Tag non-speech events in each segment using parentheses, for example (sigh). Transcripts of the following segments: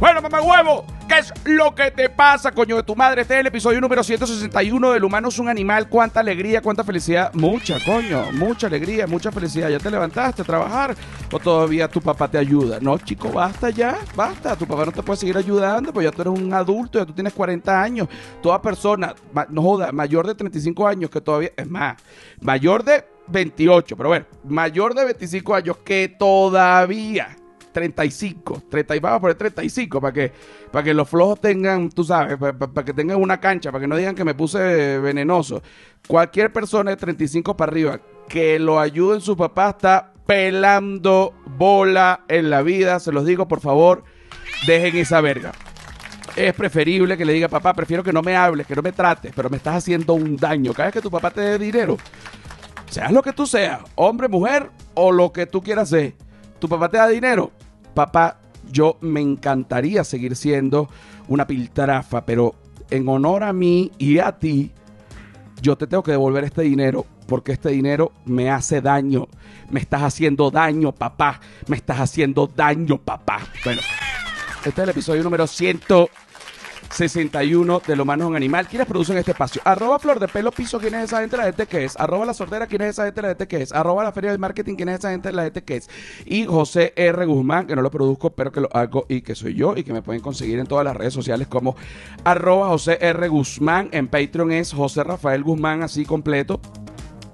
Bueno, mamá huevo, ¿qué es lo que te pasa, coño de tu madre? Este es el episodio número 161 del humano es un animal. Cuánta alegría, cuánta felicidad. Mucha, coño, mucha alegría, mucha felicidad. ¿Ya te levantaste a trabajar o todavía tu papá te ayuda? No, chico, basta ya, basta. Tu papá no te puede seguir ayudando, pues ya tú eres un adulto, ya tú tienes 40 años. Toda persona, no joda, mayor de 35 años que todavía, es más, mayor de 28, pero bueno, mayor de 25 años que todavía 35, 30, vamos a poner 35 para que, para que los flojos tengan, tú sabes, para, que tengan una cancha, para que no digan que me puse venenoso. Cualquier persona de 35 para arriba que lo ayude en su papá está pelando bola en la vida, se los digo, por favor, dejen esa verga. Es preferible que le diga, papá, prefiero que no me hables, que no me trates, pero me estás haciendo un daño. Cada vez que tu papá te dé dinero, seas lo que tú seas, hombre, mujer o lo que tú quieras ser, tu papá te da dinero, papá, yo me encantaría seguir siendo una piltrafa, pero en honor a mí y a ti, yo te tengo que devolver este dinero porque este dinero me hace daño. Me estás haciendo daño, papá. Me estás haciendo daño, papá. Bueno, este es el episodio número 100. 61 de Lo Humano es un Animal. ¿Quiénes producen este espacio? Arroba Flor de Pelo Piso, ¿quién es esa gente? La gente que es. Arroba La Sordera, ¿quién es esa gente? La gente que es. Arroba La Feria del Marketing, ¿quién es esa gente? La gente que es. Y José R. Guzmán, que no lo produzco, pero que lo hago y que soy yo y que me pueden conseguir en todas las redes sociales como arroba José R. Guzmán. En Patreon es José Rafael Guzmán, así completo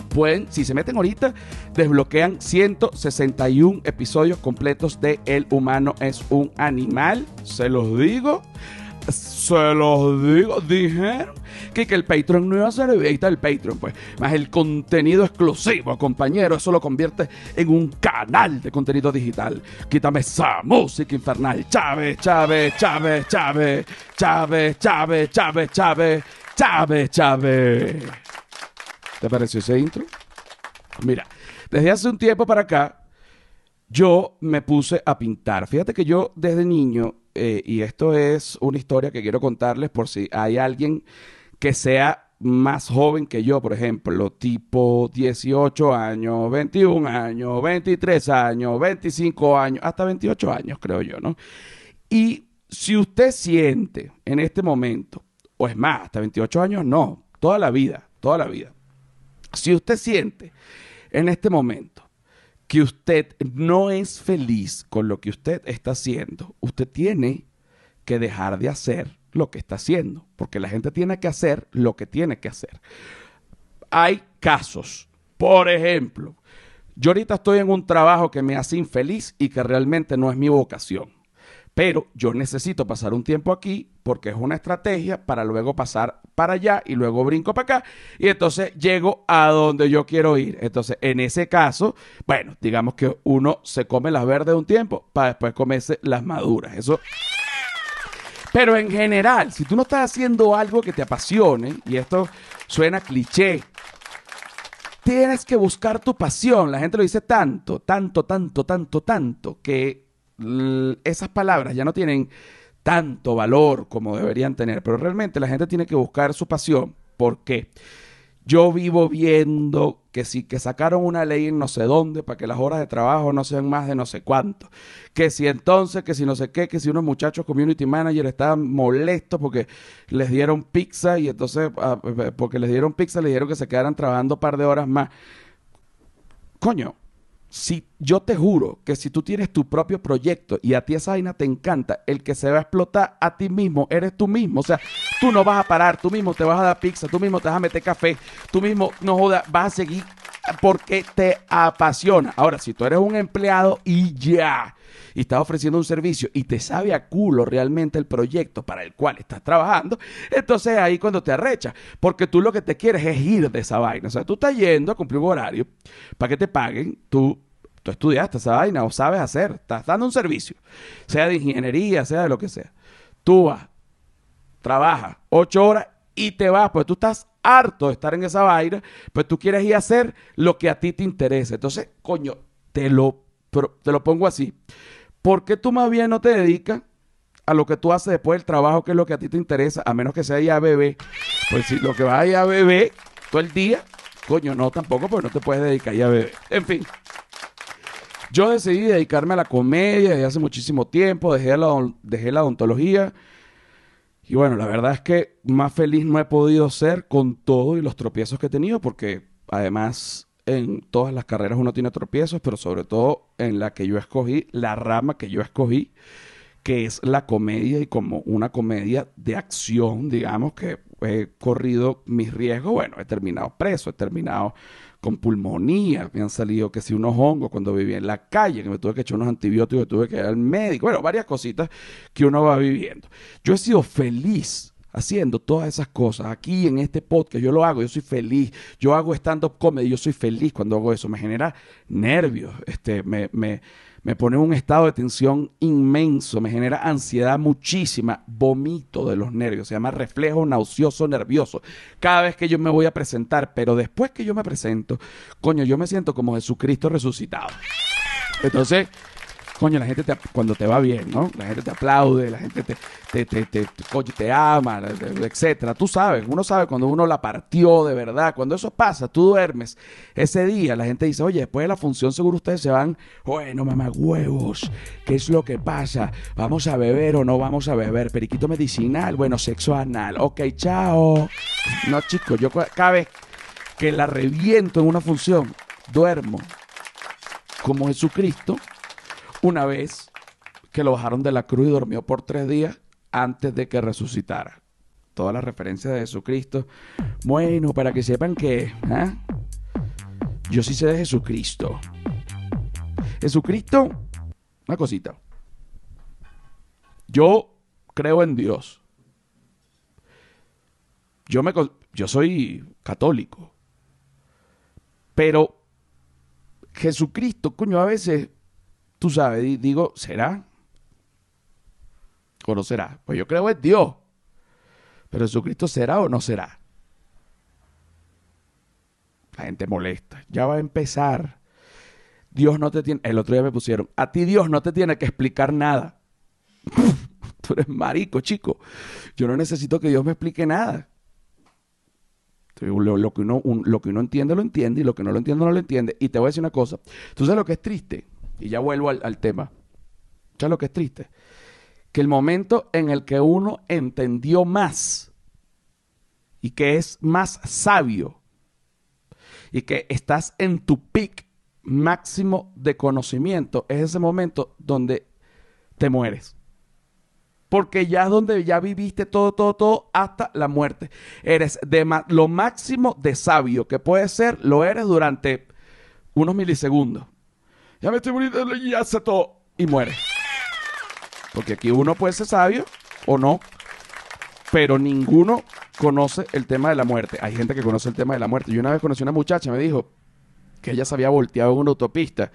pueden, si se meten ahorita, desbloquean 161 episodios completos de El humano es un animal. Se los digo. Se los digo, dijeron que, que el Patreon no iba a ser, ahí el Patreon, pues, más el contenido exclusivo, compañero, eso lo convierte en un canal de contenido digital. Quítame esa música infernal. Chávez, Chávez, Chávez, Chávez, Chávez, Chávez, Chávez, Chávez, Chávez, Chávez. ¿Te pareció ese intro? Mira, desde hace un tiempo para acá, yo me puse a pintar. Fíjate que yo desde niño eh, y esto es una historia que quiero contarles por si hay alguien que sea más joven que yo, por ejemplo, tipo 18 años, 21 años, 23 años, 25 años, hasta 28 años, creo yo, ¿no? Y si usted siente en este momento, o es más, hasta 28 años, no, toda la vida, toda la vida. Si usted siente en este momento que usted no es feliz con lo que usted está haciendo, usted tiene que dejar de hacer lo que está haciendo, porque la gente tiene que hacer lo que tiene que hacer. Hay casos, por ejemplo, yo ahorita estoy en un trabajo que me hace infeliz y que realmente no es mi vocación. Pero yo necesito pasar un tiempo aquí porque es una estrategia para luego pasar para allá y luego brinco para acá y entonces llego a donde yo quiero ir. Entonces, en ese caso, bueno, digamos que uno se come las verdes un tiempo para después comerse las maduras. Eso pero en general, si tú no estás haciendo algo que te apasione, y esto suena cliché, tienes que buscar tu pasión. La gente lo dice tanto, tanto, tanto, tanto, tanto, que esas palabras ya no tienen tanto valor como deberían tener, pero realmente la gente tiene que buscar su pasión. ¿Por qué? Yo vivo viendo que si que sacaron una ley en no sé dónde para que las horas de trabajo no sean más de no sé cuánto. Que si entonces, que si no sé qué, que si unos muchachos community manager estaban molestos porque les dieron pizza y entonces, ah, porque les dieron pizza, les dieron que se quedaran trabajando un par de horas más. Coño, si yo te juro que si tú tienes tu propio proyecto y a ti esa vaina te encanta, el que se va a explotar a ti mismo eres tú mismo. O sea, tú no vas a parar, tú mismo te vas a dar pizza, tú mismo te vas a meter café, tú mismo no jodas, vas a seguir porque te apasiona. Ahora, si tú eres un empleado y ya, y estás ofreciendo un servicio y te sabe a culo realmente el proyecto para el cual estás trabajando, entonces ahí cuando te arrecha, porque tú lo que te quieres es ir de esa vaina. O sea, tú estás yendo a cumplir un horario para que te paguen, tú tú estudiaste esa vaina o sabes hacer, estás dando un servicio, sea de ingeniería, sea de lo que sea. Tú vas, trabajas ocho horas y te vas, pues tú estás harto de estar en esa vaina, pues tú quieres ir a hacer lo que a ti te interesa. Entonces, coño, te lo, te lo pongo así. ¿Por qué tú más bien no te dedicas a lo que tú haces después del trabajo, que es lo que a ti te interesa, a menos que sea ya bebé. Pues si lo que vas a ir a bebé todo el día, coño, no tampoco, porque no te puedes dedicar a bebé. En fin. Yo decidí dedicarme a la comedia desde hace muchísimo tiempo, dejé la, dejé la odontología. Y bueno, la verdad es que más feliz no he podido ser con todo y los tropiezos que he tenido, porque además en todas las carreras uno tiene tropiezos, pero sobre todo en la que yo escogí, la rama que yo escogí, que es la comedia y como una comedia de acción, digamos, que he corrido mis riesgos, bueno, he terminado preso, he terminado con pulmonía, me han salido que si unos hongos cuando vivía en la calle, que me tuve que echar unos antibióticos, que tuve que ir al médico, bueno, varias cositas que uno va viviendo. Yo he sido feliz haciendo todas esas cosas. Aquí en este podcast yo lo hago, yo soy feliz. Yo hago stand-up comedy, yo soy feliz cuando hago eso. Me genera nervios, este, me, me, me pone un estado de tensión inmenso, me genera ansiedad muchísima, vomito de los nervios, se llama reflejo nauseoso nervioso. Cada vez que yo me voy a presentar, pero después que yo me presento, coño, yo me siento como Jesucristo resucitado. Entonces, coño, la gente te, cuando te va bien, ¿no? La gente te aplaude, la gente te, te, te, te, coño, te ama, etcétera. Tú sabes, uno sabe cuando uno la partió de verdad. Cuando eso pasa, tú duermes. Ese día la gente dice, oye, después de la función seguro ustedes se van, bueno, mamá huevos, ¿qué es lo que pasa? ¿Vamos a beber o no vamos a beber? Periquito medicinal, bueno, sexo anal. Ok, chao. No, chicos, yo cada vez que la reviento en una función, duermo como Jesucristo una vez que lo bajaron de la cruz y durmió por tres días antes de que resucitara. Todas las referencias de Jesucristo. Bueno, para que sepan que ¿ah? yo sí sé de Jesucristo. Jesucristo, una cosita. Yo creo en Dios. Yo, me, yo soy católico. Pero Jesucristo, coño, a veces tú sabes, digo, ¿será? ¿O no será? Pues yo creo en Dios. Pero Jesucristo será o no será. La gente molesta. Ya va a empezar. Dios no te tiene. El otro día me pusieron. A ti Dios no te tiene que explicar nada. (laughs) Tú eres marico, chico. Yo no necesito que Dios me explique nada. Lo, que uno, lo que uno entiende, lo entiende. Y lo que no lo entiende, no lo entiende. Y te voy a decir una cosa. ¿Tú sabes lo que es triste? Y ya vuelvo al, tema. ¿Sabes lo que es triste? Que el momento en el que uno entendió más y que es más sabio y que estás en tu pic máximo de conocimiento, es ese momento donde te mueres. Porque ya es donde ya viviste todo, todo, todo hasta la muerte. Eres de lo máximo de sabio que puedes ser, lo eres durante unos milisegundos ya me estoy muriendo y ya se todo. Y muere. Porque aquí uno puede ser sabio o no, pero ninguno conoce el tema de la muerte. Hay gente que conoce el tema de la muerte. Yo una vez conocí a una muchacha, me dijo que ella se había volteado en una autopista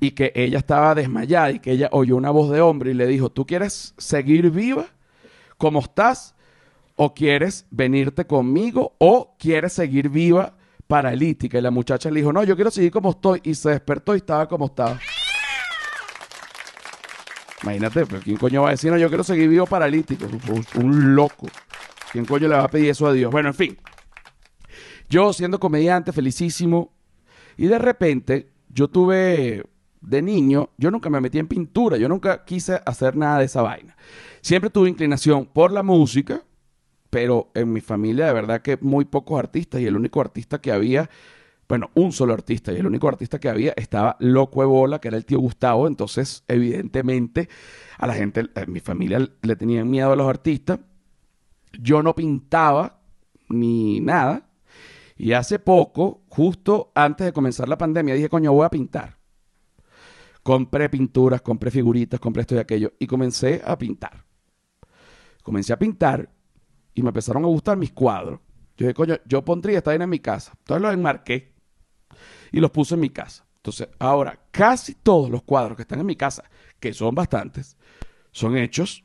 y que ella estaba desmayada y que ella oyó una voz de hombre y le dijo, ¿tú quieres seguir viva como estás? ¿O quieres venirte conmigo? ¿O quieres seguir viva paralítica. Y la muchacha le dijo, no, yo quiero seguir como estoy. Y se despertó y estaba como estaba. Imagínate, pero ¿quién coño va a decir, no, yo quiero seguir vivo paralítico? Un, loco. ¿Quién coño le va a pedir eso a Dios? Bueno, en fin. Yo siendo comediante, felicísimo. Y de repente, yo tuve de niño, yo nunca me metí en pintura, yo nunca quise hacer nada de esa vaina. Siempre tuve inclinación por la música, pero en mi familia de verdad que muy pocos artistas y el único artista que había, bueno, un solo artista y el único artista que había estaba Loco Ebola, que era el tío Gustavo, entonces evidentemente a la gente, en mi familia le tenían miedo a los artistas, yo no pintaba ni nada, y hace poco, justo antes de comenzar la pandemia, dije, coño, voy a pintar. Compré pinturas, compré figuritas, compré esto y aquello, y comencé a pintar. Comencé a pintar y me empezaron a gustar mis cuadros. Yo dije, coño, yo pondría esta vaina en mi casa. Entonces los enmarqué y los puse en mi casa. Entonces, ahora, casi todos los cuadros que están en mi casa, que son bastantes, son hechos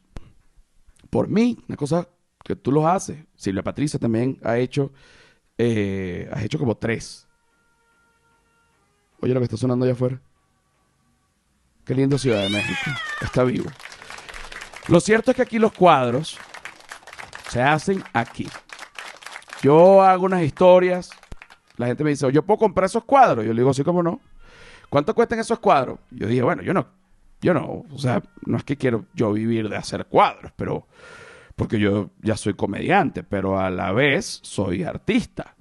por mí. Una cosa que tú los haces. Silvia Patricia también ha hecho, eh, has hecho como tres. Oye, lo que está sonando allá afuera. Qué lindo Ciudad de México. Está vivo. Lo cierto es que aquí los cuadros se hacen aquí. Yo hago unas historias. La gente me dice, yo puedo comprar esos cuadros. Yo le digo, sí, cómo no. ¿Cuánto cuestan esos cuadros? Yo dije, bueno, yo no, yo no, o sea, no es que quiero yo vivir de hacer cuadros, pero porque yo ya soy comediante, pero a la vez soy artista.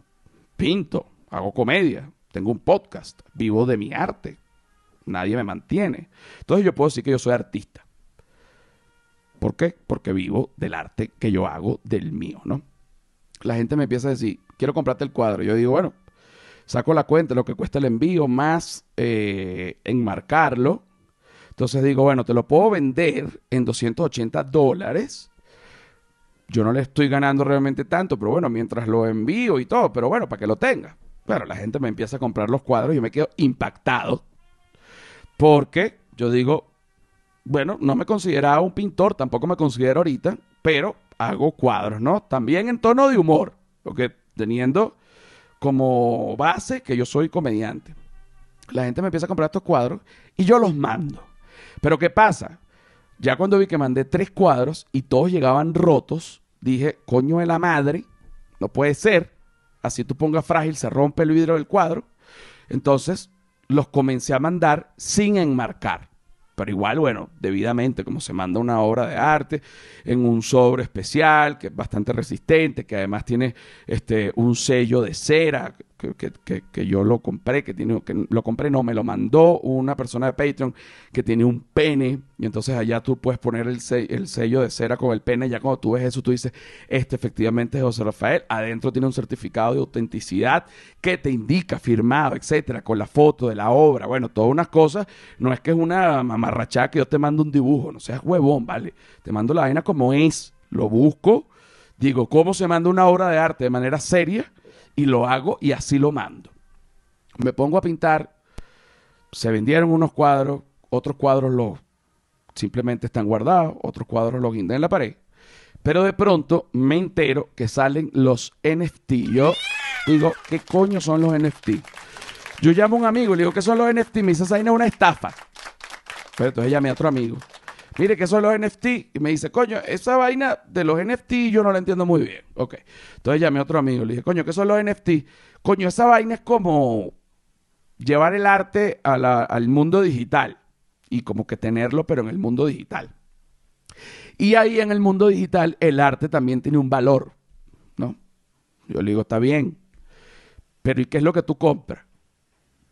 Pinto, hago comedia, tengo un podcast, vivo de mi arte. Nadie me mantiene. Entonces yo puedo decir que yo soy artista. ¿Por qué? Porque vivo del arte que yo hago, del mío, ¿no? La gente me empieza a decir, quiero comprarte el cuadro. Yo digo, bueno, saco la cuenta, lo que cuesta el envío, más eh, enmarcarlo. Entonces digo, bueno, te lo puedo vender en 280 dólares. Yo no le estoy ganando realmente tanto, pero bueno, mientras lo envío y todo, pero bueno, para que lo tenga. Bueno, la gente me empieza a comprar los cuadros y yo me quedo impactado. Porque yo digo, bueno, no me consideraba un pintor, tampoco me considero ahorita, pero hago cuadros, ¿no? También en tono de humor, porque teniendo como base que yo soy comediante. La gente me empieza a comprar estos cuadros y yo los mando. Pero ¿qué pasa? Ya cuando vi que mandé tres cuadros y todos llegaban rotos, dije, coño de la madre, no puede ser. Así tú pongas frágil, se rompe el vidrio del cuadro. Entonces los comencé a mandar sin enmarcar. Pero igual, bueno, debidamente, como se manda una obra de arte en un sobre especial, que es bastante resistente, que además tiene este, un sello de cera, que, yo lo compré, que tiene, que lo compré, no, me lo mandó una persona de Patreon que tiene un pene, y entonces allá tú puedes poner el, el sello de cera con el pene, ya cuando tú ves eso, tú dices, este efectivamente es José Rafael, adentro tiene un certificado de autenticidad que te indica, firmado, etcétera, con la foto de la obra, bueno, todas unas cosas, no es que es una mamarrachada que yo te mando un dibujo, no seas huevón, ¿vale? Te mando la vaina como es, lo busco, digo, ¿cómo se manda una obra de arte de manera seria? Y lo hago y así lo mando. Me pongo a pintar, se vendieron unos cuadros, otros cuadros los simplemente están guardados, otros cuadros los guindé en la pared. Pero de pronto me entero que salen los NFT. Yo digo, ¿qué coño son los NFT? Yo llamo a un amigo y le digo, ¿qué son los NFT? Me dice, esa es una estafa. Pero entonces llamé a otro amigo mire, ¿qué son los NFT? Y me dice, coño, esa vaina de los NFT yo no la entiendo muy bien. Ok. Entonces llamé a otro amigo y le dije, coño, ¿qué son los NFT? Coño, esa vaina es como llevar el arte al mundo digital y como que tenerlo, pero en el mundo digital. Y ahí en el mundo digital el arte también tiene un valor, ¿no? Yo le digo, está bien, pero ¿y qué es lo que tú compras?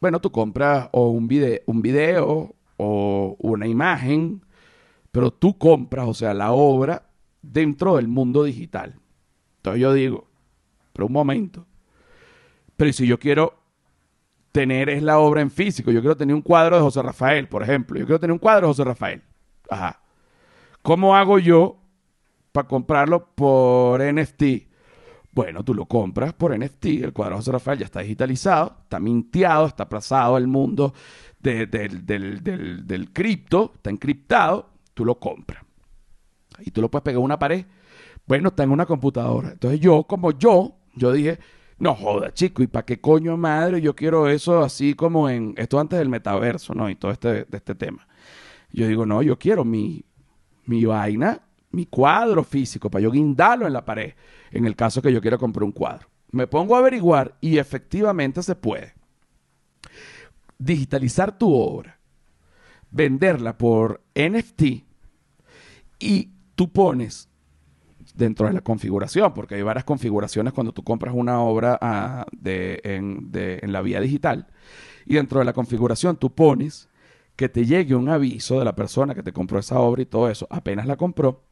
Bueno, tú compras o un video, un video o una imagen pero tú compras, o sea, la obra dentro del mundo digital. Entonces yo digo, pero un momento, pero si yo quiero tener es la obra en físico, yo quiero tener un cuadro de José Rafael, por ejemplo, yo quiero tener un cuadro de José Rafael. Ajá. ¿Cómo hago yo para comprarlo por NFT? Bueno, tú lo compras por NFT, el cuadro de José Rafael ya está digitalizado, está minteado, está aplazado al mundo del, del, del cripto, está encriptado, tú lo compras. Y tú lo puedes pegar en una pared. Bueno, está en una computadora. Entonces yo, como yo, yo dije, no joda, chico, ¿y para qué coño madre yo quiero eso así como en, esto antes del metaverso, ¿no? Y todo este, este tema. Yo digo, no, yo quiero mi, mi vaina, mi cuadro físico, para yo guindarlo en la pared, en el caso que yo quiera comprar un cuadro. Me pongo a averiguar y efectivamente se puede. Digitalizar tu obra venderla por NFT y tú pones dentro de la configuración, porque hay varias configuraciones cuando tú compras una obra ah, de, en, la vía digital, y dentro de la configuración tú pones que te llegue un aviso de la persona que te compró esa obra y todo eso, apenas la compró,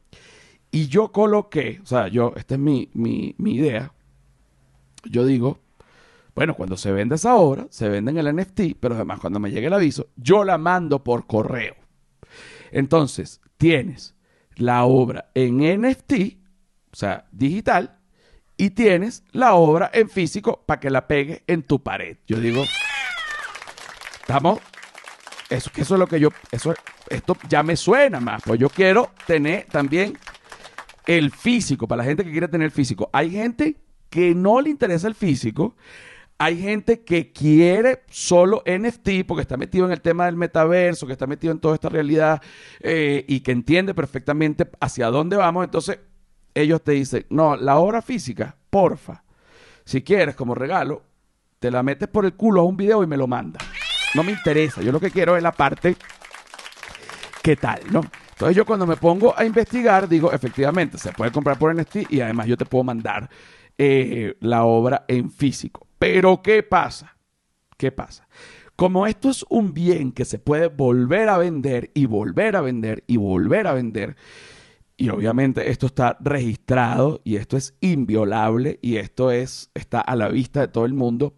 y yo coloqué, o sea, yo, esta es mi, mi idea, yo digo, bueno, cuando se vende esa obra, se vende en el NFT, pero además cuando me llegue el aviso, yo la mando por correo. Entonces, tienes la obra en NFT, o sea, digital, y tienes la obra en físico para que la pegue en tu pared. Yo digo, estamos, eso, es lo que yo, eso, esto ya me suena más, pues yo quiero tener también el físico, para la gente que quiere tener físico. Hay gente que no le interesa el físico, Hay gente que quiere solo NFT porque está metido en el tema del metaverso, que está metido en toda esta realidad eh, y que entiende perfectamente hacia dónde vamos. Entonces, ellos te dicen, no, la obra física, porfa, si quieres como regalo, te la metes por el culo a un video y me lo mandas. No me interesa, yo lo que quiero es la parte qué tal, ¿no? Entonces yo cuando me pongo a investigar digo, efectivamente, se puede comprar por NFT y además yo te puedo mandar eh, la obra en físico. Pero ¿qué pasa? ¿Qué pasa? Como esto es un bien que se puede volver a vender y volver a vender y volver a vender, y obviamente esto está registrado y esto es inviolable y esto es está a la vista de todo el mundo.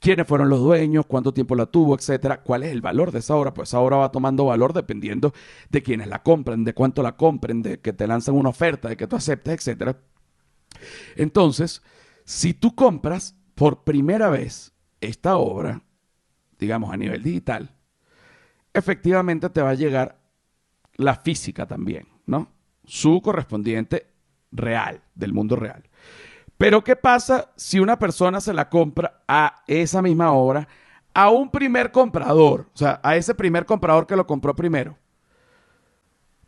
¿Quiénes fueron los dueños? ¿Cuánto tiempo la tuvo? Etcétera. ¿Cuál es el valor de esa obra? Pues esa obra va tomando valor dependiendo de quienes la compran, de cuánto la compren, de que te lanzan una oferta, de que tú aceptes, etcétera. Entonces, si tú compras por primera vez esta obra, digamos a nivel digital, efectivamente te va a llegar la física también, ¿no? su correspondiente real, del mundo real. Pero ¿qué pasa si una persona se la compra a esa misma obra a un primer comprador? O sea, a ese primer comprador que lo compró primero.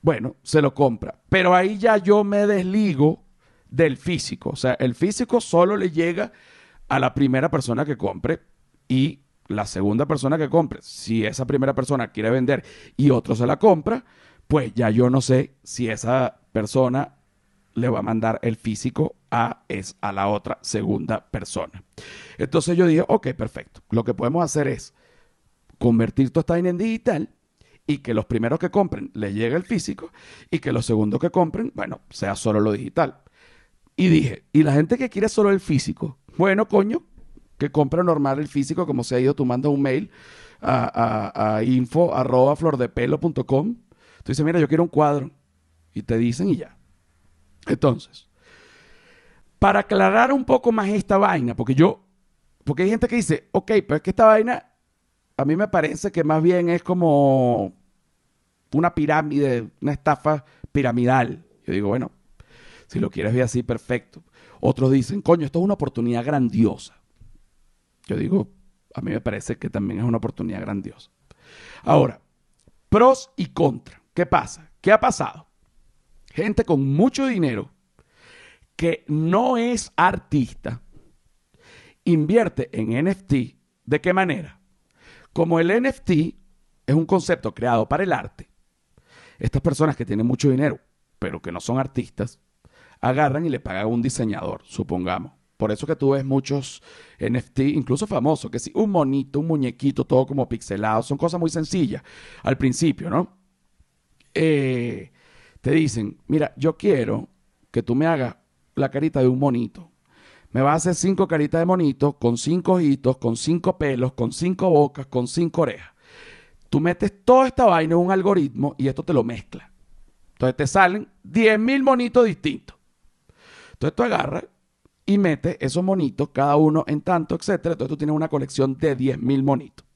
Bueno, se lo compra. Pero ahí ya yo me desligo del físico. O sea, el físico solo le llega a la primera persona que compre y la segunda persona que compre. Si esa primera persona quiere vender y otro se la compra, pues ya yo no sé si esa persona le va a mandar el físico a, es, a la otra segunda persona. Entonces yo dije, ok, perfecto. Lo que podemos hacer es convertir tu esta en digital y que los primeros que compren les llegue el físico y que los segundos que compren, bueno, sea solo lo digital. Y dije, ¿y la gente que quiere solo el físico? Bueno, coño, que compra normal el físico, como se ha ido, tú mandas un mail a, a, info flordepelo.com Tú dices, mira, yo quiero un cuadro. Y te dicen y ya. Entonces, para aclarar un poco más esta vaina, porque yo, porque hay gente que dice, ok, pero es que esta vaina a mí me parece que más bien es como una pirámide, una estafa piramidal. Yo digo, bueno, si lo quieres ver así, perfecto. Otros dicen, coño, esto es una oportunidad grandiosa. Yo digo, a mí me parece que también es una oportunidad grandiosa. Ahora, pros y contras. ¿Qué pasa? ¿Qué ha pasado? Gente con mucho dinero que no es artista invierte en NFT. ¿De qué manera? Como el NFT es un concepto creado para el arte, estas personas que tienen mucho dinero, pero que no son artistas, agarran y le pagan a un diseñador, supongamos. Por eso que tú ves muchos NFT, incluso famosos, que sí, un monito, un muñequito, todo como pixelado, son cosas muy sencillas al principio, ¿no? Eh, te dicen, mira, yo quiero que tú me hagas la carita de un monito. Me vas a hacer cinco caritas de monito con cinco ojitos, con cinco pelos, con cinco bocas, con cinco orejas. Tú metes toda esta vaina en un algoritmo y esto te lo mezcla. Entonces te salen 10.000 monitos distintos. Entonces tú agarras y metes esos monitos, cada uno en tanto, etcétera. Entonces tú tienes una colección de 10.000 monitos.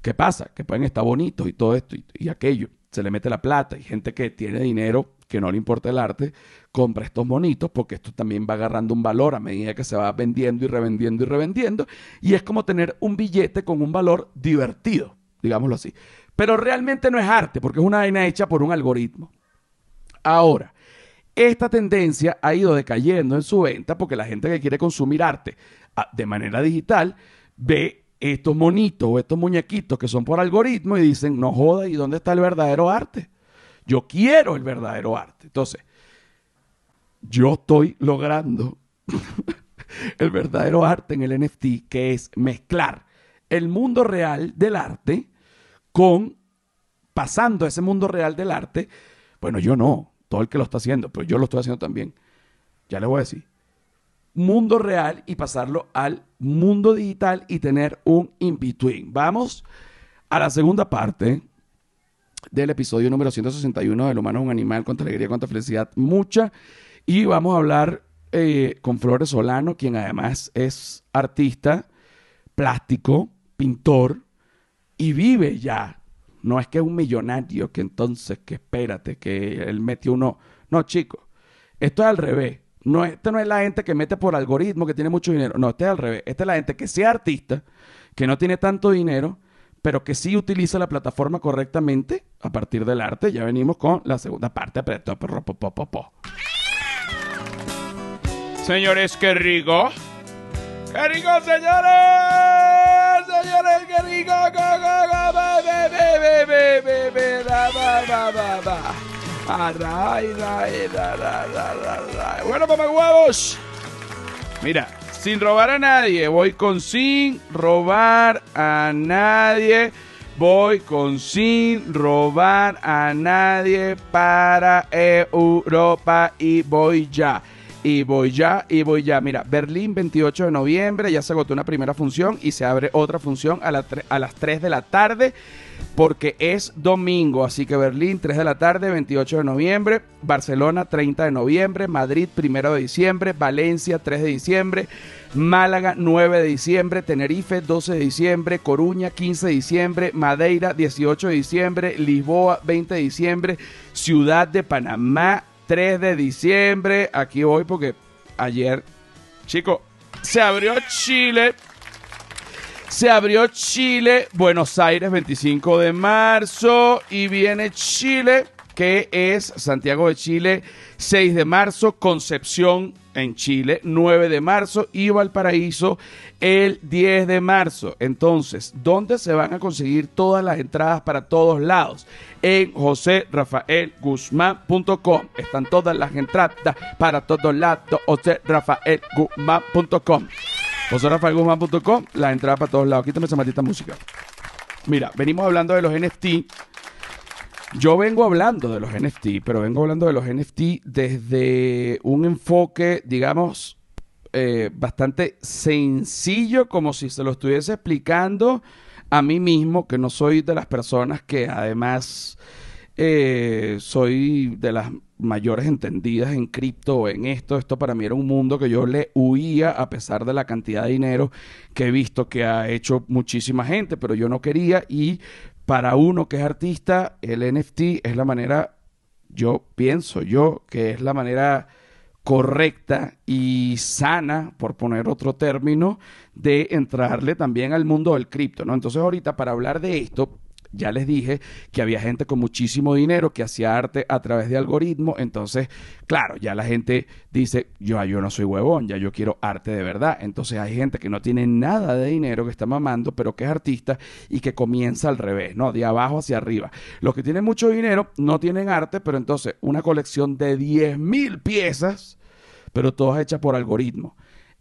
¿Qué pasa? Que pueden estar bonitos y todo esto y aquello se le mete la plata. y gente que tiene dinero, que no le importa el arte, compra estos monitos porque esto también va agarrando un valor a medida que se va vendiendo y revendiendo y revendiendo. Y es como tener un billete con un valor divertido, digámoslo así. Pero realmente no es arte porque es una vaina hecha por un algoritmo. Ahora, esta tendencia ha ido decayendo en su venta porque la gente que quiere consumir arte ah, de manera digital ve estos monitos o estos muñequitos que son por algoritmo y dicen, no joda, ¿y dónde está el verdadero arte? Yo quiero el verdadero arte. Entonces, yo estoy logrando (laughs) el verdadero arte en el NFT, que es mezclar el mundo real del arte con pasando ese mundo real del arte. Bueno, yo no, todo el que lo está haciendo, pero yo lo estoy haciendo también. Ya le voy a decir mundo real y pasarlo al mundo digital y tener un in-between. Vamos a la segunda parte del episodio número 161 del humano es un animal, cuánta alegría, cuánta felicidad, mucha. Y vamos a hablar eh, con Flores Solano, quien además es artista, plástico, pintor y vive ya. No es que un millonario que entonces, que espérate, que él metió uno. No, chicos, esto es al revés No, esta no es la gente que mete por algoritmo, que tiene mucho dinero. No, este es al revés. Esta es la gente que sea artista, que no tiene tanto dinero, pero que sí utiliza la plataforma correctamente a partir del arte. Ya venimos con la segunda parte. Señores, qué rico. ¡Qué rico, señores! Señores, qué rico. Bueno, papá huevos. Mira, sin robar a nadie. Voy con sin robar a nadie. Voy con sin robar a nadie para Europa y voy ya. Y voy ya, y voy ya. Mira, Berlín 28 de noviembre, ya se agotó una primera función y se abre otra función a, a las 3 de la tarde porque es domingo. Así que Berlín, 3 de la tarde, 28 de noviembre. Barcelona, 30 de noviembre. Madrid, 1 de diciembre. Valencia, 3 de diciembre. Málaga, 9 de diciembre. Tenerife, 12 de diciembre. Coruña, 15 de diciembre. Madeira, 18 de diciembre. Lisboa, 20 de diciembre. Ciudad de Panamá, 3 de diciembre. Aquí voy porque ayer, chico, se abrió Chile se abrió Chile, Buenos Aires 25 de marzo y viene Chile, que es Santiago de Chile 6 de marzo, Concepción en Chile 9 de marzo y Valparaíso el 10 de marzo. Entonces, ¿dónde se van a conseguir todas las entradas para todos lados? En josérafaelguzmán.com. Están todas las entradas para todos lados. josérafaelguzmán.com. JoseRafaelGuzmán.com, la entrada para todos lados. Quítame esa maldita música. Mira, venimos hablando de los NFT. Yo vengo hablando de los NFT, pero vengo hablando de los NFT desde un enfoque, digamos, eh, bastante sencillo, como si se lo estuviese explicando a mí mismo, que no soy de las personas que además eh, soy de las mayores entendidas en cripto, en esto. Esto para mí era un mundo que yo le huía a pesar de la cantidad de dinero que he visto que ha hecho muchísima gente, pero yo no quería y para uno que es artista, el NFT es la manera, yo pienso yo, que es la manera correcta y sana, por poner otro término, de entrarle también al mundo del cripto, ¿no? Entonces ahorita para hablar de esto, ya les dije que había gente con muchísimo dinero que hacía arte a través de algoritmos. Entonces, claro, ya la gente dice, yo, yo no soy huevón, ya yo quiero arte de verdad. Entonces hay gente que no tiene nada de dinero, que está mamando, pero que es artista y que comienza al revés, ¿no? De abajo hacia arriba. Los que tienen mucho dinero no tienen arte, pero entonces una colección de 10 mil piezas, pero todas hechas por algoritmos.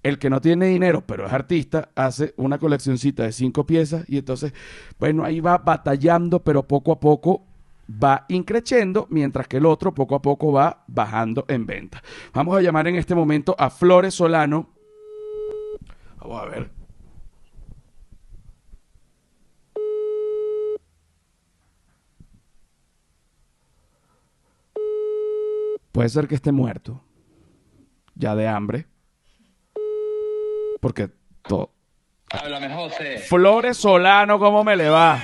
El que no tiene dinero, pero es artista, hace una coleccioncita de cinco piezas y entonces, bueno, ahí va batallando, pero poco a poco va increciendo, mientras que el otro poco a poco va bajando en venta. Vamos a llamar en este momento a Flores Solano. Vamos a ver. Puede ser que esté muerto, ya de hambre porque todo. Háblame, José. Flores Solano, ¿cómo me le va? (laughs)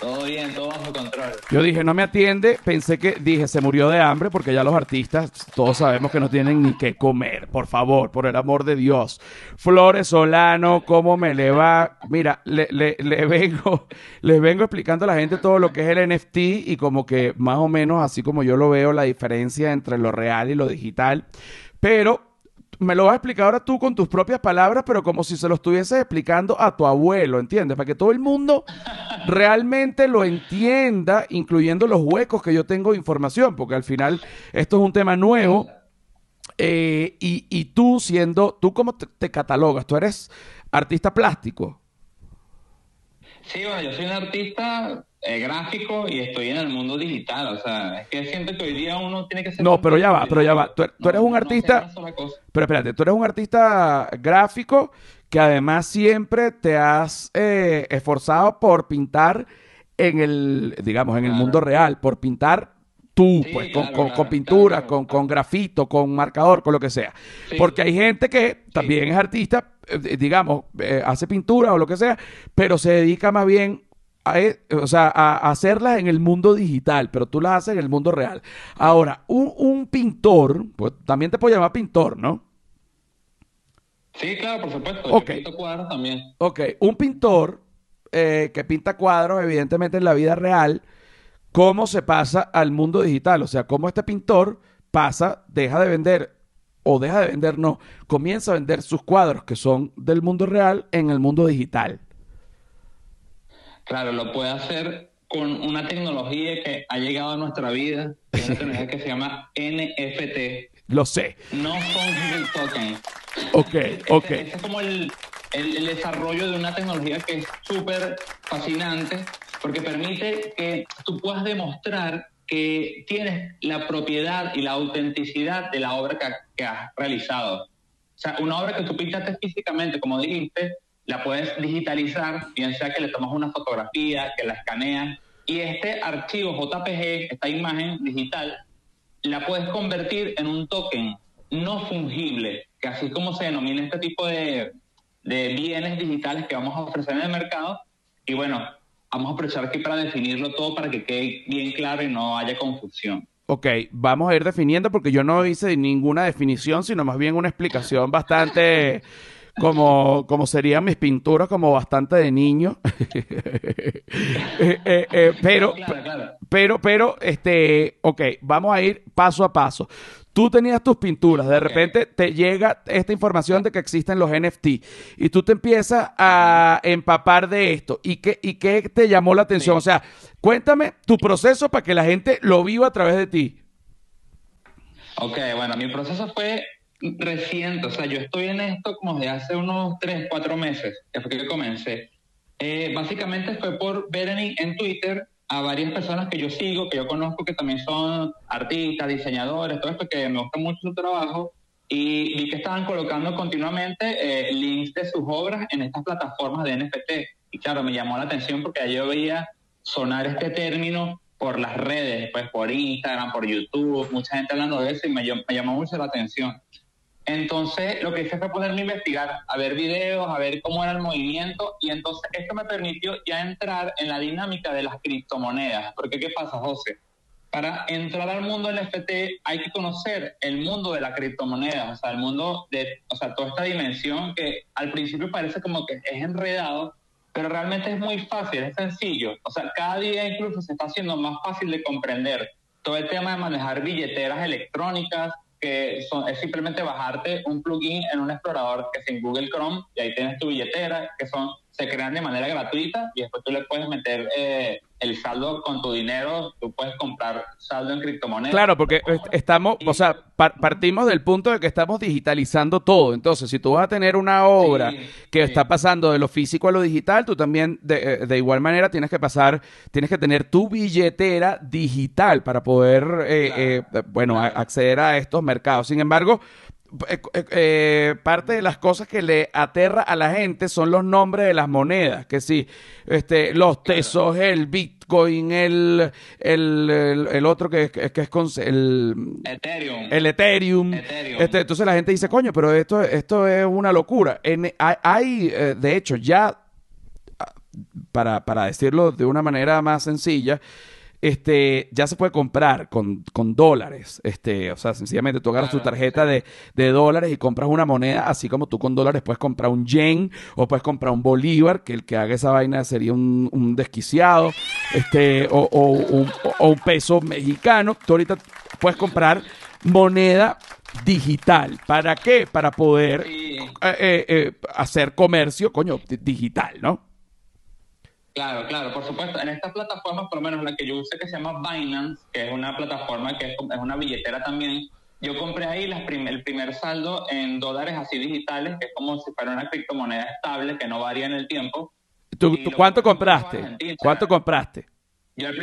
todo bien, todo bajo control. Yo dije, no me atiende, pensé que, dije, se murió de hambre porque ya los artistas, todos sabemos que no tienen ni qué comer, por favor, por el amor de Dios. Flores Solano, ¿cómo me le va? Mira, le, le, le vengo, (laughs) les vengo explicando a la gente todo lo que es el NFT y como que más o menos así como yo lo veo, la diferencia entre lo real y lo digital. Pero me lo vas a explicar ahora tú con tus propias palabras, pero como si se lo estuvieses explicando a tu abuelo, ¿entiendes? Para que todo el mundo realmente lo entienda, incluyendo los huecos que yo tengo de información, porque al final esto es un tema nuevo. Eh, y, tú siendo, ¿tú cómo te catalogas? ¿Tú eres artista plástico? Sí, bueno, yo soy un artista eh, gráfico y estoy en el mundo digital. O sea, es que siento que hoy día uno tiene que ser. No, pero ya va, pero ya va. Tú, eres un artista. pero espérate, tú eres un artista gráfico que además siempre te has eh, esforzado por pintar en el, digamos, en el mundo real, por pintar tú, pues, con, pintura, con, con grafito, con marcador, con lo que sea. Porque hay gente que también es artista, eh, digamos, hace pintura o lo que sea, pero se dedica más bien o sea, a, hacerlas en el mundo digital, pero tú las haces en el mundo real. Ahora, un, pintor, pues también te puedo llamar pintor, ¿no? Sí, claro, por supuesto. Ok. pinto cuadros también. Ok, un pintor eh, que pinta cuadros, evidentemente en la vida real, ¿cómo se pasa al mundo digital? O sea, cómo este pintor pasa, deja de vender o deja de vender, no, comienza a vender sus cuadros que son del mundo real en el mundo digital. Claro, lo puede hacer con una tecnología que ha llegado a nuestra vida, que es una tecnología que se llama NFT. Lo sé. No son token. Ok, ok. es como el, el, desarrollo de una tecnología que es súper fascinante porque permite que tú puedas demostrar que tienes la propiedad y la autenticidad de la obra que, que has realizado. O sea, una obra que tú pintaste físicamente, como dijiste, la puedes digitalizar, bien sea que le tomas una fotografía, que la escaneas, y este archivo JPG, esta imagen digital, la puedes convertir en un token no fungible, que así como se denomina este tipo de, de bienes digitales que vamos a ofrecer en el mercado. Y bueno, vamos a aprovechar aquí para definirlo todo para que quede bien claro y no haya confusión. Ok, vamos a ir definiendo porque yo no hice ninguna definición, sino más bien una explicación bastante (laughs) como, como serían mis pinturas, como bastante de niño. (laughs) Eh, eh, eh, pero, pero, pero, este, ok, vamos a ir paso a paso. Tú tenías tus pinturas, de repente te llega esta información de que existen los NFT y tú te empiezas a empapar de esto. ¿Y qué, y qué te llamó la atención? O sea, cuéntame tu proceso para que la gente lo viva a través de ti. Ok, bueno, mi proceso fue reciente, o sea, yo estoy en esto como de hace unos 3, 4 meses, que fue que comencé. Eh, básicamente fue por ver en, Twitter a varias personas que yo sigo, que yo conozco, que también son artistas, diseñadores, todo esto, que me gusta mucho su trabajo, y vi que estaban colocando continuamente eh, links de sus obras en estas plataformas de NFT. Y claro, me llamó la atención porque yo veía sonar este término por las redes, pues por Instagram, por YouTube, mucha gente hablando de eso y me, me llamó mucho la atención. Entonces, lo que hice fue ponerme a investigar, a ver videos, a ver cómo era el movimiento, y entonces esto me permitió ya entrar en la dinámica de las criptomonedas. Porque, ¿qué pasa, José? Para entrar al mundo NFT hay que conocer el mundo de la criptomoneda, o sea, el mundo de, o sea, toda esta dimensión que al principio parece como que es enredado, pero realmente es muy fácil, es sencillo. O sea, cada día incluso se está haciendo más fácil de comprender todo el tema de manejar billeteras electrónicas, que es simplemente bajarte un plugin en un explorador que es en Google Chrome y ahí tienes tu billetera, que son se crean de manera gratuita y después tú le puedes meter eh, el saldo con tu dinero, tú puedes comprar saldo en criptomonedas. Claro, porque estamos, o sea, partimos del punto de que estamos digitalizando todo. Entonces, si tú vas a tener una obra que está pasando de lo físico a lo digital, tú también de, eh, igual manera tienes que pasar, tienes que tener tu billetera digital para poder, eh, bueno, acceder a estos mercados. Sin embargo, eh, eh, eh, parte de las cosas que le aterra a la gente son los nombres de las monedas, que sí, este, los tesos, el Bitcoin, el, el, otro que, que, es con el Ethereum. El Ethereum. Este, entonces la gente dice, coño, pero esto, esto es una locura. En, hay, de hecho, ya, para, para decirlo de una manera más sencilla, este, ya se puede comprar con, dólares. Este, o sea, sencillamente tú agarras tu tarjeta de, dólares y compras una moneda, así como tú con dólares puedes comprar un yen o puedes comprar un bolívar, que el que haga esa vaina sería un, desquiciado, este, o, un, un peso mexicano. Tú ahorita puedes comprar moneda digital. ¿Para qué? Para poder eh, eh, eh, hacer comercio, coño, digital, ¿no? Claro, claro, por supuesto. En estas plataformas, por lo menos la que yo usé que se llama Binance, que es una plataforma que es, una billetera también, yo compré ahí las el primer saldo en dólares así digitales, que es como si fuera una criptomoneda estable que no varía en el tiempo. ¿Tú, cuánto compraste? ¿Cuánto compraste? Yo al,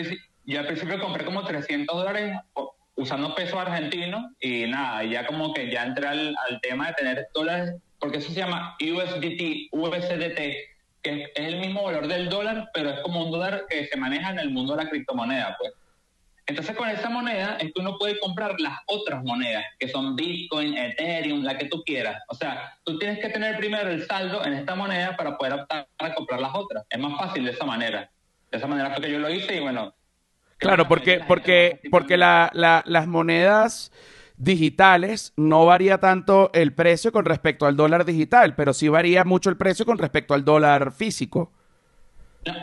yo al principio compré como 300 dólares usando peso argentino y nada, ya como que ya entré al, al tema de tener dólares, porque eso se llama USDT, USDT, que es el mismo valor del dólar, pero es como un dólar que se maneja en el mundo de la criptomoneda, pues. Entonces con esa moneda es que uno puede comprar las otras monedas, que son Bitcoin, Ethereum, la que tú quieras. O sea, tú tienes que tener primero el saldo en esta moneda para poder optar a comprar las otras. Es más fácil de esa manera. De esa manera fue que yo lo hice y bueno. Claro, porque, porque, porque la, la, las monedas digitales no varía tanto el precio con respecto al dólar digital, pero sí varía mucho el precio con respecto al dólar físico.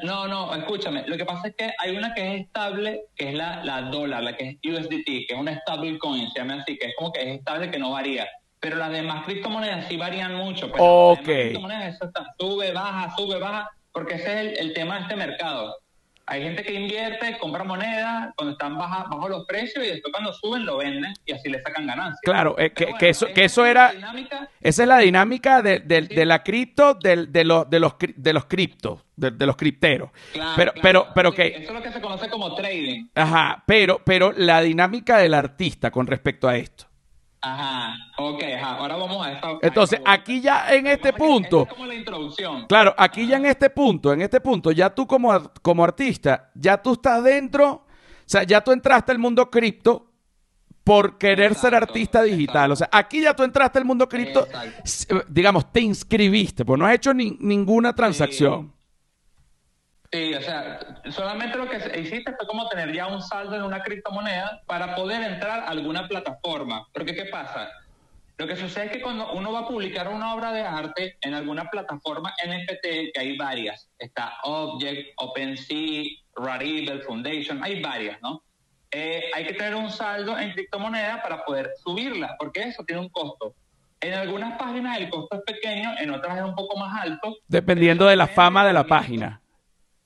No, no, escúchame. Lo que pasa es que hay una que es estable, que es la, la dólar, la que es USDT, que es una stable coin, se llama así, que es como que es estable, que no varía. Pero las demás criptomonedas sí varían mucho. Pues ok. Las demás criptomonedas, eso está, sube, baja, sube, baja, porque ese es el, el tema de este mercado. Hay gente que invierte, compra monedas cuando están baja, bajo los precios y después cuando suben lo venden y así le sacan ganancias. Claro, eh, que, eso, que eso es era, dinámica. esa es la dinámica de, de- de la cripto, del- de, los de los de los criptos, de, de los cripteros. Claro, pero, claro. pero, pero Sí, que, Eso es lo que se conoce como trading. ajá, pero, pero la dinámica del artista con respecto a esto. Ajá, ok, ajá. Ahora vamos a esta. Entonces, a esta- aquí ya en este punto, es como la introducción. Claro, aquí ya en este punto, en este punto, ya tú como, como artista, ya tú estás dentro, o sea, ya tú entraste al mundo cripto por querer ser artista digital. O sea, aquí ya tú entraste al mundo cripto, Exacto. digamos, te inscribiste, pues no has hecho ni- ninguna transacción. Sí, o sea, solamente lo que hiciste fue como tener ya un saldo en una criptomoneda para poder entrar a alguna plataforma. Porque, ¿qué pasa? Lo que sucede es que cuando uno va a publicar una obra de arte en alguna plataforma NFT, que hay varias, está Object, OpenSea, Rarible, Foundation, hay varias, ¿no? Eh, hay que tener un saldo en criptomoneda para poder subirla, porque eso tiene un costo. En algunas páginas el costo es pequeño, en otras es un poco más alto. Dependiendo de la fama de la página.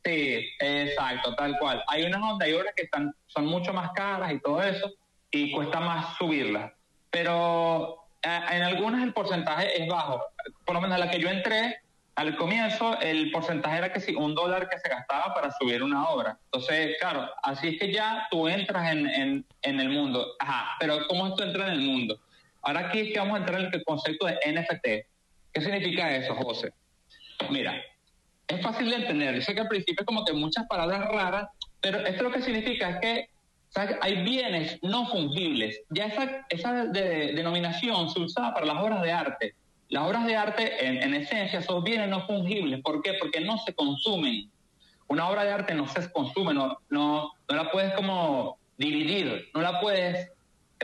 Sí, exacto, tal cual. Hay unas donde hay obras que están, son mucho más caras y todo eso, y cuesta más subirlas. Pero eh, en algunas el porcentaje es bajo. Por lo menos la que yo entré, al comienzo, el porcentaje era que sí, un dólar que se gastaba para subir una obra. Entonces, claro, así es que ya tú entras en, en, en el mundo. Ajá, pero ¿cómo es tú entras en el mundo? Ahora aquí es que vamos a entrar en el concepto de NFT. ¿Qué significa eso, José? Mira, es fácil de entender. Yo sé que al principio es como que muchas palabras raras, pero esto lo que significa es que hay bienes no fungibles. Ya esa, esa de- denominación se usaba para las obras de arte. Las obras de arte, en, en esencia, son bienes no fungibles. ¿Por qué? Porque no se consumen. Una obra de arte no se consume, no, no, no la puedes como dividir, no la puedes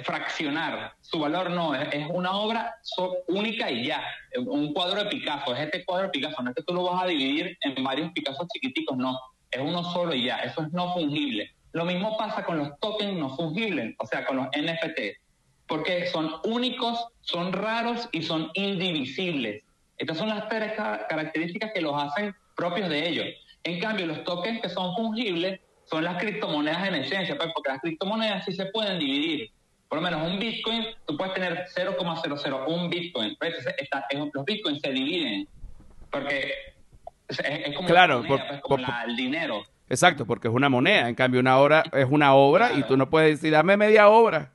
fraccionar. Su valor no, es, es una obra so- única y ya. Un cuadro de Picasso, es este cuadro de Picasso, no es que tú lo vas a dividir en varios Picassos chiquiticos, no. Es uno solo y ya, eso es no fungible. Lo mismo pasa con los tokens no fungibles, o sea, con los NFT, porque son únicos, son raros y son indivisibles. Estas son las tres ca- características que los hacen propios de ellos. En cambio, los tokens que son fungibles son las criptomonedas en esencia, pues, porque las criptomonedas sí se pueden dividir. Por lo menos un Bitcoin, tú puedes tener 0,001 Bitcoin. Está- es- los Bitcoins se dividen, porque es, como, Claro, la por- pues, como por- la- el dinero. Exacto, porque es una moneda. En cambio, una obra es una obra y tú no puedes decir, dame media obra.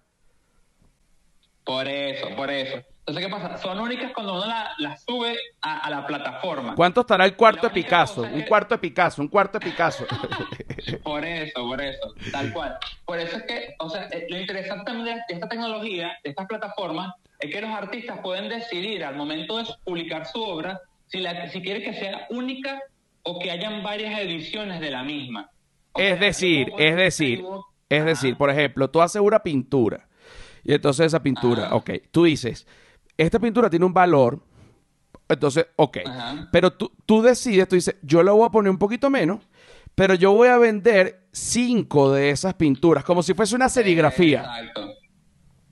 Por eso, por eso. Entonces, ¿qué pasa? Son únicas cuando uno las la sube a, a la plataforma. ¿Cuánto estará el cuarto de Picasso? Un que- cuarto de Picasso, un cuarto de Picasso. (laughs) Por eso, por eso, tal cual. Por eso es que, o sea, eh, lo interesante también de esta tecnología, de estas plataformas, es que los artistas pueden decidir al momento de publicar su obra si, la, si quiere que sea única o que hayan varias ediciones de la misma. O Es sea, decir, es decir, es decir, por ejemplo, tú haces una pintura y entonces esa pintura, Ajá. ok, tú dices, esta pintura tiene un valor, entonces, ok, Ajá. pero tú, tú decides, tú dices, yo le voy a poner un poquito menos, pero yo voy a vender cinco de esas pinturas, como si fuese una serigrafía. Exacto.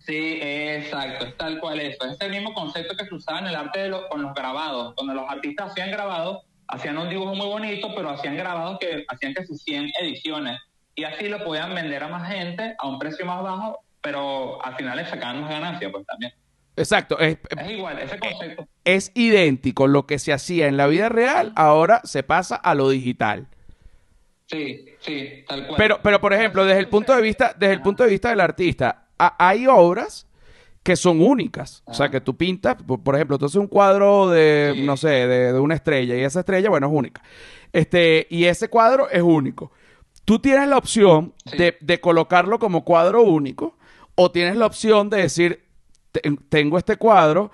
Sí, exacto, es tal cual eso. Es el mismo concepto que se usaba en el arte de los, con los grabados. Cuando los artistas hacían grabados, hacían un dibujo muy bonito, pero hacían grabados que hacían que sus 100 ediciones. Y así lo podían vender a más gente a un precio más bajo, pero al final le sacaban más ganancias, pues también. Exacto, es, Es igual, ese concepto. es idéntico lo que se hacía en la vida real, ahora se pasa a lo digital. Sí, sí, tal cual. Pero, pero por ejemplo, desde el punto de vista, desde el punto de vista del artista, a- hay obras que son únicas. O sea, que tú pintas, por, ejemplo, tú haces un cuadro de, Sí. no sé, de, de una estrella, y esa estrella, bueno, es única. Este, y ese cuadro es único. Tú tienes la opción Sí. de, de colocarlo como cuadro único, o tienes la opción de decir, "Te- tengo este cuadro,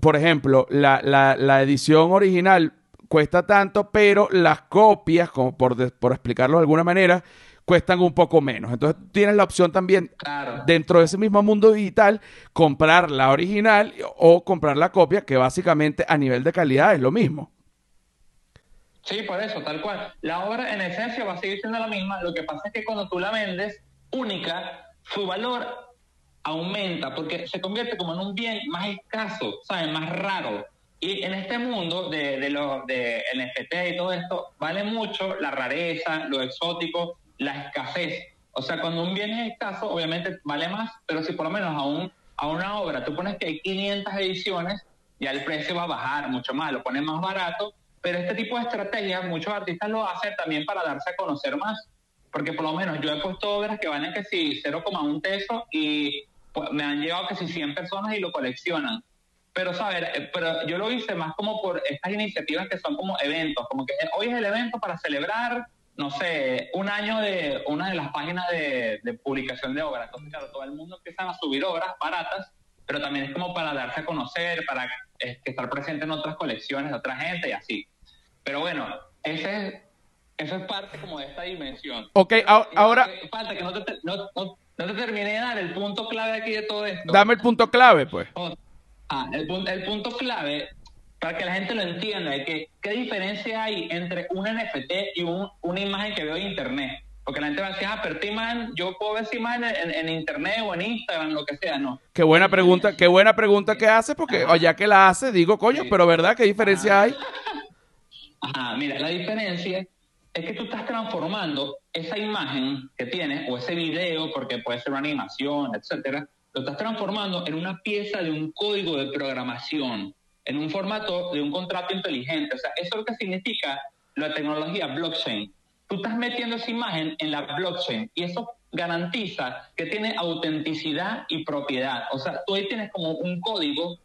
por ejemplo, la, la- la edición original cuesta tanto, pero las copias, como por, de- por explicarlo de alguna manera, cuestan un poco menos. Entonces tienes la opción también, Claro. dentro de ese mismo mundo digital, comprar la original o comprar la copia, que básicamente a nivel de calidad es lo mismo. Sí, por eso, tal cual. La obra en esencia va a seguir siendo la misma. Lo que pasa es que cuando tú la vendes única, su valor aumenta porque se convierte como en un bien más escaso, ¿sabes? Más raro. Y en este mundo de, los de NFT y todo esto, vale mucho la rareza, lo exótico, la escasez. O sea, cuando un bien es escaso, obviamente vale más, pero si por lo menos a, un, a una obra tú pones que hay 500 ediciones, ya el precio va a bajar mucho más, lo pones más barato, pero este tipo de estrategias muchos artistas lo hacen también para darse a conocer más, porque por lo menos yo he puesto obras que valen que si 0,1 peso y me han llegado que si 100 personas y lo coleccionan. Pero, ¿sabes? Eh, Pero yo lo hice más como por estas iniciativas que son como eventos, como que eh, hoy es el evento para celebrar, no sé, un año de una de las páginas de, de publicación de obras. Entonces, claro, todo el mundo empieza a subir obras baratas, pero también es como para darse a conocer, para eh, que estar presente en otras colecciones de otra gente y así. Pero bueno, ese es, eso es parte como de esta dimensión. Ok, ahora Falta que no te, no, no- no te terminé de dar el punto clave aquí de todo esto. dame el punto clave, pues. Ah, el, el punto clave, para que la gente lo entienda, es que qué diferencia hay entre un NFT y un- una imagen que veo en internet. Porque la gente va a decir, ah, pero esta imagen, yo puedo ver esa imagen en, en internet o en Instagram, lo que sea, no. Qué buena pregunta, qué buena pregunta que hace, porque o ya que la hace, digo, coño, Sí. pero ¿verdad? ¿Qué diferencia hay? Ajá, mira, la diferencia es que tú estás transformando esa imagen que tienes o ese video, porque puede ser una animación, etcétera, lo estás transformando en una pieza de un código de programación, en un formato de un contrato inteligente. O sea, eso es lo que significa la tecnología blockchain. Tú estás metiendo esa imagen en la blockchain y eso garantiza que tiene autenticidad y propiedad. O sea, tú ahí tienes como un código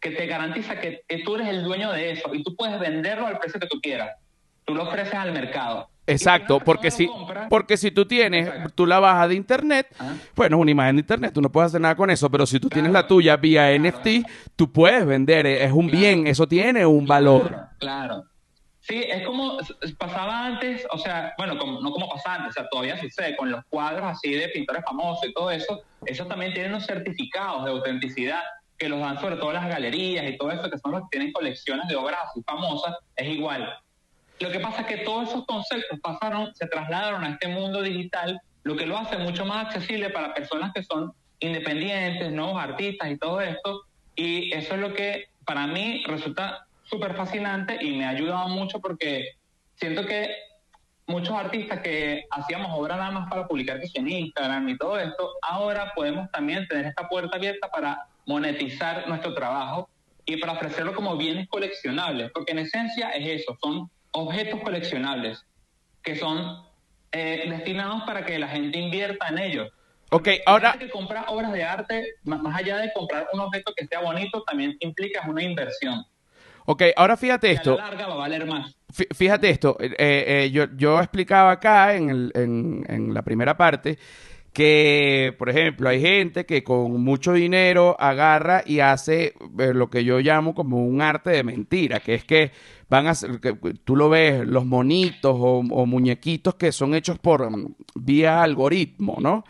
que te garantiza que, que tú eres el dueño de eso y tú puedes venderlo al precio que tú quieras. Tú lo ofreces al mercado. Exacto, porque si, compra- porque si tú tienes, tú la bajas de internet, Ajá. bueno, es una imagen de internet, tú no puedes hacer nada con eso, pero si tú tienes la tuya vía NFT, tú puedes vender, eh, es un bien, eso tiene un valor. Claro. Sí, es como pasaba antes, o sea, bueno, como- no como pasaba antes, o sea, todavía sucede con los cuadros así de pintores famosos y todo eso, esos también tienen unos certificados de autenticidad que los dan sobre todo las galerías y todo eso, que son los que tienen colecciones de obras así famosas, es igual. Lo que pasa es que todos esos conceptos pasaron, se trasladaron a este mundo digital, lo que lo hace mucho más accesible para personas que son independientes, nuevos artistas y todo esto. Y eso es lo que para mí resulta súper fascinante y me ha ayudado mucho porque siento que muchos artistas que hacíamos obra nada más para publicar que en Instagram y todo esto, ahora podemos también tener esta puerta abierta para monetizar nuestro trabajo y para ofrecerlo como bienes coleccionables, porque en esencia es eso, son objetos coleccionables que son eh, destinados para que la gente invierta en ellos. Ok, ahora, que compra obras de arte, más allá de comprar un objeto que sea bonito, también implica una inversión. ok, ahora fíjate esto. a la larga va a valer más. Fí- Fíjate esto, eh, eh, yo, yo explicaba acá en, el- en- en la primera parte que, por ejemplo, hay gente que con mucho dinero agarra y hace eh, lo que yo llamo como un arte de mentira, que es que van a hacer, que tú lo ves, los monitos o, o muñequitos que son hechos por mm, vía algoritmo, ¿no?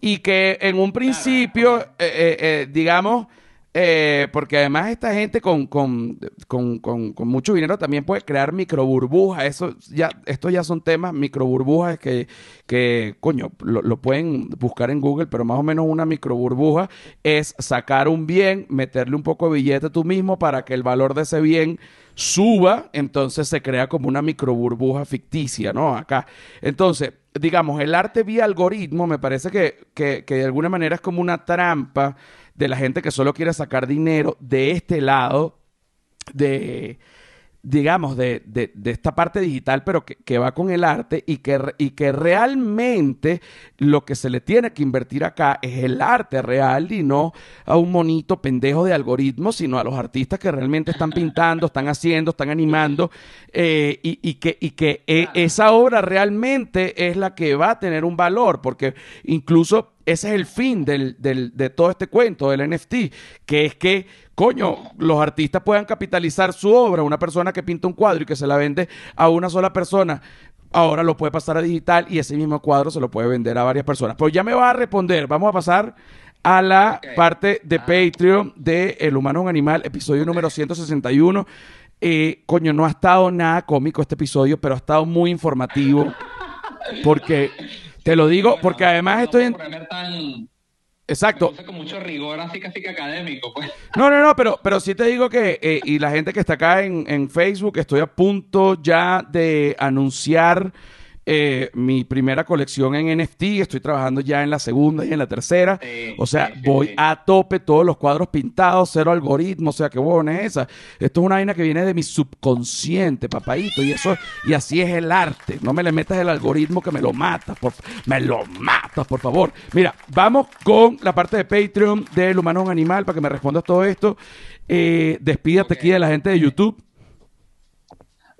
Y que en un principio, eh, eh, digamos, eh, porque además esta gente con, con, con, con, mucho dinero también puede crear microburbujas. Eso ya, estos ya son temas microburbujas que, que coño, lo, lo pueden buscar en Google, pero más o menos una microburbuja es sacar un bien, meterle un poco de billete tú mismo para que el valor de ese bien suba, entonces se crea como una microburbuja ficticia, ¿no? Acá. Entonces, digamos, el arte vía algoritmo me parece que, que, que de alguna manera es como una trampa de la gente que solo quiere sacar dinero de este lado de digamos, de, de, de esta parte digital, pero que, que va con el arte y que, y que realmente lo que se le tiene que invertir acá es el arte real y no a un monito pendejo de algoritmos, sino a los artistas que realmente están pintando, están haciendo, están animando eh, y, y que, y que eh, esa obra realmente es la que va a tener un valor, porque incluso ese es el fin del, del- de todo este cuento del NFT, que es que, coño, los artistas puedan capitalizar su obra. Una persona que pinta un cuadro y que se la vende a una sola persona, ahora lo puede pasar a digital y ese mismo cuadro se lo puede vender a varias personas. Pues ya me va a responder. Vamos a pasar a la parte de Ah. Patreon de El Humano es un Animal, episodio número 161. Eh, coño, no ha estado nada cómico este episodio, pero ha estado muy informativo. Porque, te lo digo, Bueno, porque además no estoy en... tan... Exacto. Me con mucho rigor, así casi que académico, pues. No, no, no, pero, pero sí te digo que, eh, y la gente que está acá en, en Facebook, estoy a punto ya de anunciar eh, mi primera colección en NFT. Estoy trabajando ya en la segunda y en la tercera. Sí, o sea, sí, voy sí. a tope, todos los cuadros pintados, cero algoritmo. O sea, qué buena es esa. Esto es una vaina que viene de mi subconsciente, papadito. Y eso, y así es el arte. No me le metas el algoritmo que me lo mata. Por, me lo matas, por favor. Mira, vamos con la parte de Patreon del humano es un animal para que me respondas todo esto. Eh, despídate aquí de la gente de YouTube.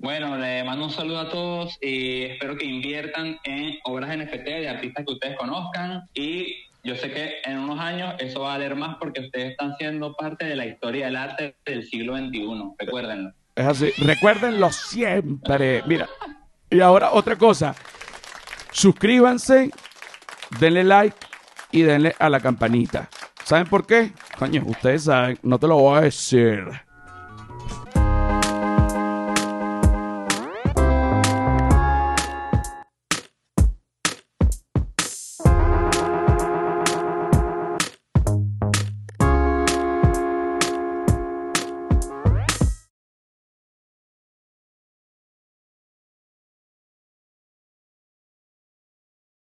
Bueno, le mando un saludo a todos y espero que inviertan en obras NFT de artistas que ustedes conozcan y yo sé que en unos años eso va a valer más porque ustedes están siendo parte de la historia del arte del siglo XXI, recuérdenlo. Es así. Recuérdenlo siempre. Mira. Y ahora otra cosa. Suscríbanse, denle like y denle a la campanita. ¿Saben por qué? Coño, ustedes saben, no te lo voy a decir.